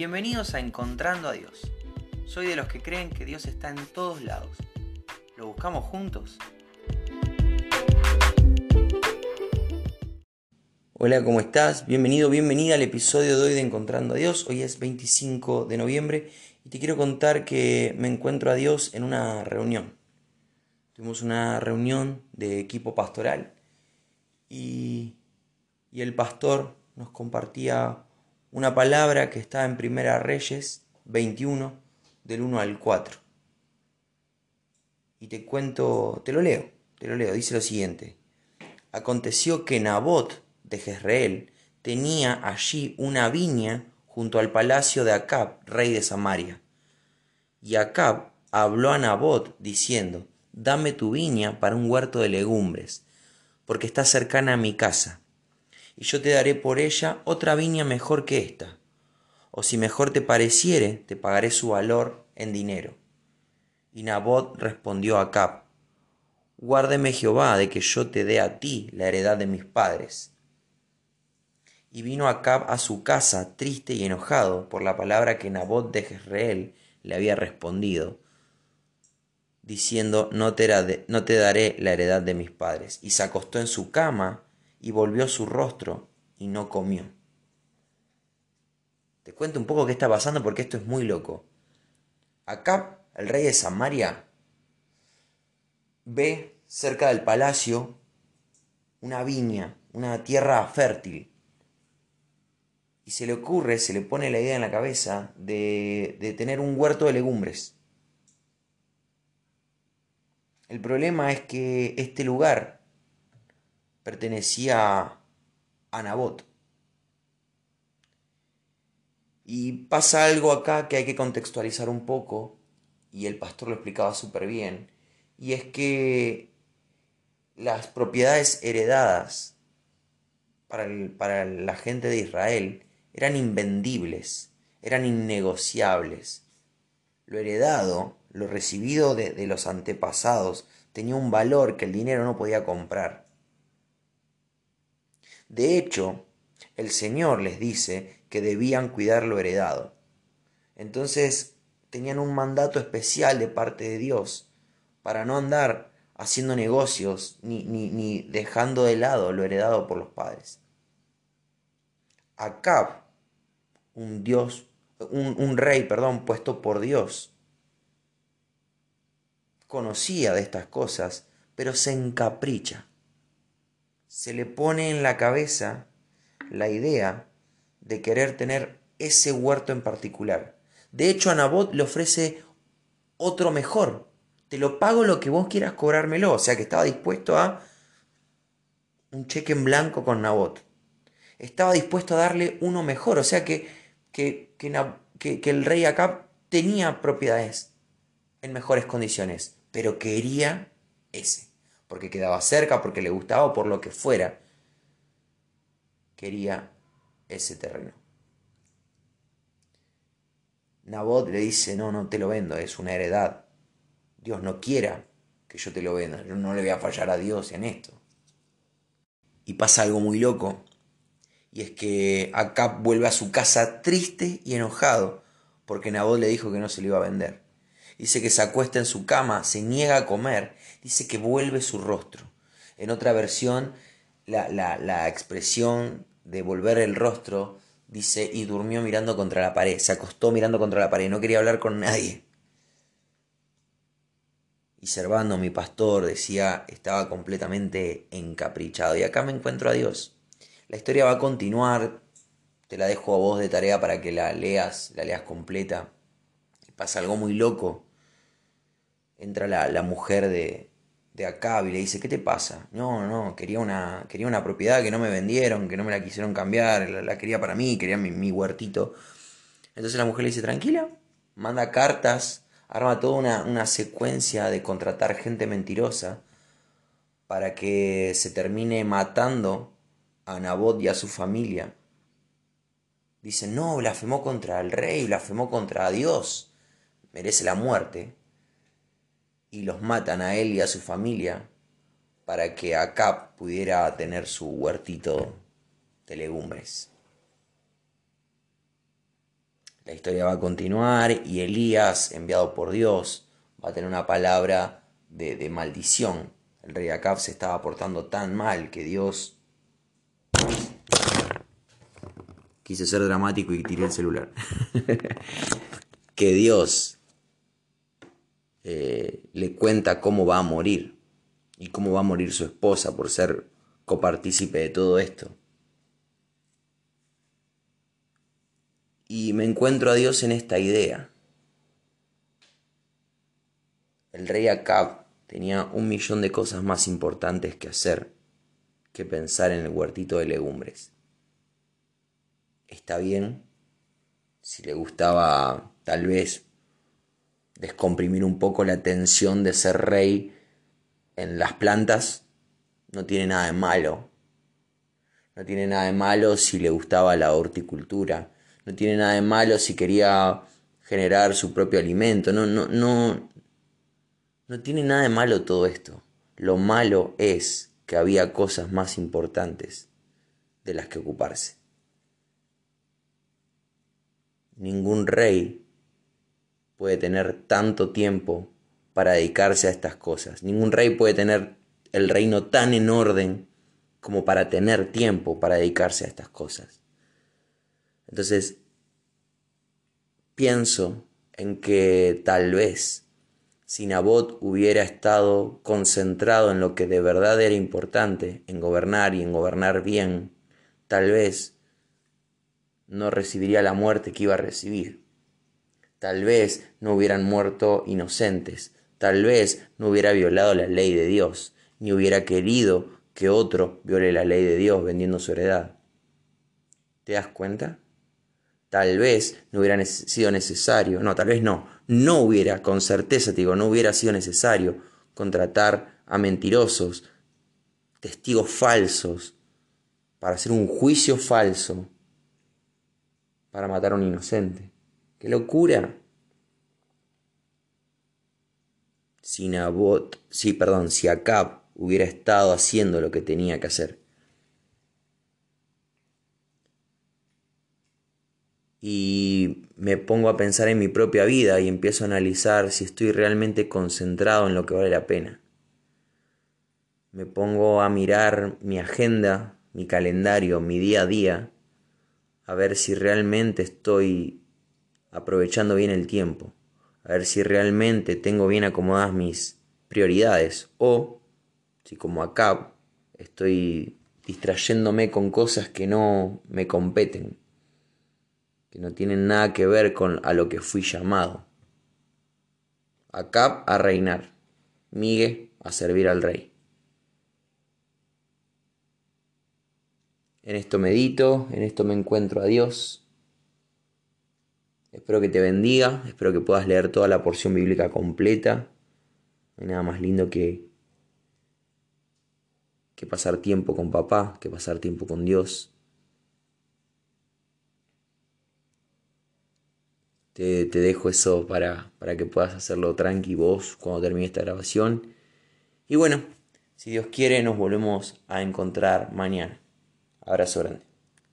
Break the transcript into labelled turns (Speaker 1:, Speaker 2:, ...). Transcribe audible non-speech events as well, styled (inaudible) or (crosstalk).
Speaker 1: Bienvenidos a Encontrando a Dios. Soy de los que creen que Dios está en todos lados. ¿Lo buscamos juntos? Hola, ¿cómo estás? Bienvenido, bienvenida al episodio de hoy de Encontrando a Dios. Hoy es 25 de noviembre y te quiero contar que me encuentro a Dios en una reunión. Tuvimos una reunión de equipo pastoral y, y el pastor nos compartía una palabra que está en Primera Reyes 21, del 1 al 4. Y te cuento, te lo leo, te lo leo, dice lo siguiente. Aconteció que Nabot de Jezreel tenía allí una viña junto al palacio de Acab, rey de Samaria. Y Acab habló a Nabot diciendo, Dame tu viña para un huerto de legumbres, porque está cercana a mi casa y yo te daré por ella otra viña mejor que esta. O si mejor te pareciere, te pagaré su valor en dinero. Y Nabot respondió a Acab, Guárdeme Jehová de que yo te dé a ti la heredad de mis padres. Y vino Acab a su casa triste y enojado por la palabra que Nabot de Jezreel le había respondido, diciendo, no te daré la heredad de mis padres. Y se acostó en su cama y volvió su rostro y no comió. Te cuento un poco qué está pasando porque esto es muy loco. Acá el rey de Samaria ve cerca del palacio una viña, una tierra fértil. Y se le ocurre, se le pone la idea en la cabeza de, de tener un huerto de legumbres. El problema es que este lugar pertenecía a Nabot. Y pasa algo acá que hay que contextualizar un poco, y el pastor lo explicaba súper bien, y es que las propiedades heredadas para, para, la gente de Israel eran invendibles, eran innegociables. Lo heredado, lo recibido de, de los antepasados, tenía un valor que el dinero no podía comprar. De hecho, el Señor les dice que debían cuidar lo heredado. Entonces tenían un mandato especial de parte de Dios para no andar haciendo negocios ni, dejando de lado lo heredado por los padres. Acab, un Dios, un, un rey, perdón, puesto por Dios, conocía de estas cosas, pero se encapricha se le pone en la cabeza la idea de querer tener ese huerto en particular. De hecho, a Nabot le ofrece otro mejor. Te lo pago lo que vos quieras cobrármelo. O sea que estaba dispuesto a un cheque en blanco con Nabot. Estaba dispuesto a darle uno mejor. O sea que, que, que, que el rey Acab tenía propiedades en mejores condiciones, pero quería ese porque quedaba cerca, porque le gustaba o por lo que fuera, quería ese terreno. Nabot le dice, no, no te lo vendo, es una heredad. Dios no quiera que yo te lo venda, yo no le voy a fallar a Dios en esto. Y pasa algo muy loco, y es que Acab vuelve a su casa triste y enojado, porque Nabot le dijo que no se lo iba a vender. Dice que se acuesta en su cama, se niega a comer, dice que vuelve su rostro. En otra versión, la, la, expresión de volver el rostro dice y durmió mirando contra la pared, se acostó mirando contra la pared, no quería hablar con nadie. Y Servando, mi pastor, decía, estaba completamente encaprichado. Y acá me encuentro a Dios. La historia va a continuar, te la dejo a vos de tarea para que la leas, la leas completa. Pasa algo muy loco entra la, mujer de, de Acab y le dice, ¿qué te pasa? No, no, quería una, quería una propiedad que no me vendieron, que no me la quisieron cambiar, la, quería para mí, quería mi, huertito. Entonces la mujer le dice, tranquila, manda cartas, arma toda una, una secuencia de contratar gente mentirosa para que se termine matando a Nabot y a su familia. Dice, no, blasfemó contra el rey, blasfemó contra Dios, merece la muerte y los matan a él y a su familia para que Acap pudiera tener su huertito de legumbres. La historia va a continuar y Elías, enviado por Dios, va a tener una palabra de, maldición. El rey Acab se estaba portando tan mal que Dios... Quise ser dramático y tiré el celular. (laughs) que Dios eh, le cuenta cómo va a morir y cómo va a morir su esposa por ser copartícipe de todo esto. Y me encuentro a Dios en esta idea. El rey Acab tenía un millón de cosas más importantes que hacer que pensar en el huertito de legumbres. Está bien si le gustaba tal vez descomprimir un poco la tensión de ser rey en las plantas, no tiene nada de malo. No tiene nada de malo si le gustaba la horticultura. No tiene nada de malo si quería generar su propio alimento. No, no, no. No tiene nada de malo todo esto. Lo malo es que había cosas más importantes de las que ocuparse. Ningún rey puede tener tanto tiempo para dedicarse a estas cosas. Ningún rey puede tener el reino tan en orden como para tener tiempo para dedicarse a estas cosas. Entonces, pienso en que tal vez si Nabot hubiera estado concentrado en lo que de verdad era importante, en gobernar y en gobernar bien, tal vez no recibiría la muerte que iba a recibir. Tal vez no hubieran muerto inocentes, tal vez no hubiera violado la ley de Dios, ni hubiera querido que otro viole la ley de Dios vendiendo su heredad. ¿Te das cuenta? Tal vez no hubiera sido necesario, no, tal vez no, no hubiera, con certeza te digo, no hubiera sido necesario contratar a mentirosos, testigos falsos, para hacer un juicio falso, para matar a un inocente. ¡Qué locura! Si Nabot, sí, perdón, si Acab hubiera estado haciendo lo que tenía que hacer. Y me pongo a pensar en mi propia vida y empiezo a analizar si estoy realmente concentrado en lo que vale la pena. Me pongo a mirar mi agenda, mi calendario, mi día a día, a ver si realmente estoy aprovechando bien el tiempo, a ver si realmente tengo bien acomodadas mis prioridades o si como acá estoy distrayéndome con cosas que no me competen, que no tienen nada que ver con a lo que fui llamado. Acá a reinar, Migue a servir al rey. En esto medito, en esto me encuentro a Dios. Espero que te bendiga, espero que puedas leer toda la porción bíblica completa. No hay nada más lindo que, que pasar tiempo con papá, que pasar tiempo con Dios. Te, te dejo eso para, para que puedas hacerlo tranqui vos cuando termine esta grabación. Y bueno, si Dios quiere, nos volvemos a encontrar mañana. Abrazo grande.